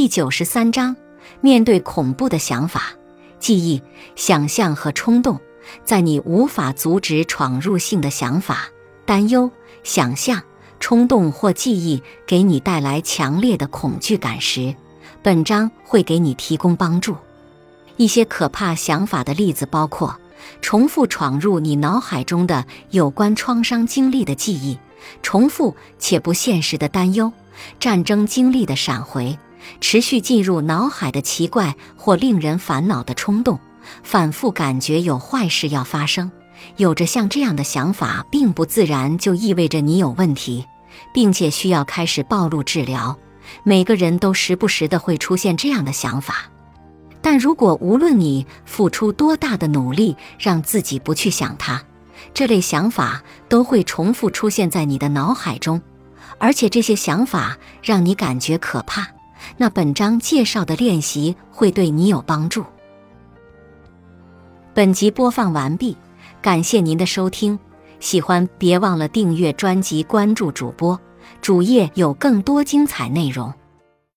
第九十三章：面对恐怖的想法、记忆、想象和冲动，在你无法阻止闯入性的想法、担忧、想象、冲动或记忆给你带来强烈的恐惧感时，本章会给你提供帮助。一些可怕想法的例子包括：重复闯入你脑海中的有关创伤经历的记忆，重复且不现实的担忧，战争经历的闪回，持续进入脑海的奇怪或令人烦恼的冲动，反复感觉有坏事要发生。有着像这样的想法，并不自然就意味着你有问题，并且需要开始暴露治疗。每个人都时不时的会出现这样的想法。但如果无论你付出多大的努力让自己不去想它，这类想法都会重复出现在你的脑海中，而且这些想法让你感觉可怕。那本章介绍的练习会对你有帮助。本集播放完毕，感谢您的收听。喜欢别忘了订阅专辑、关注主播，主页有更多精彩内容。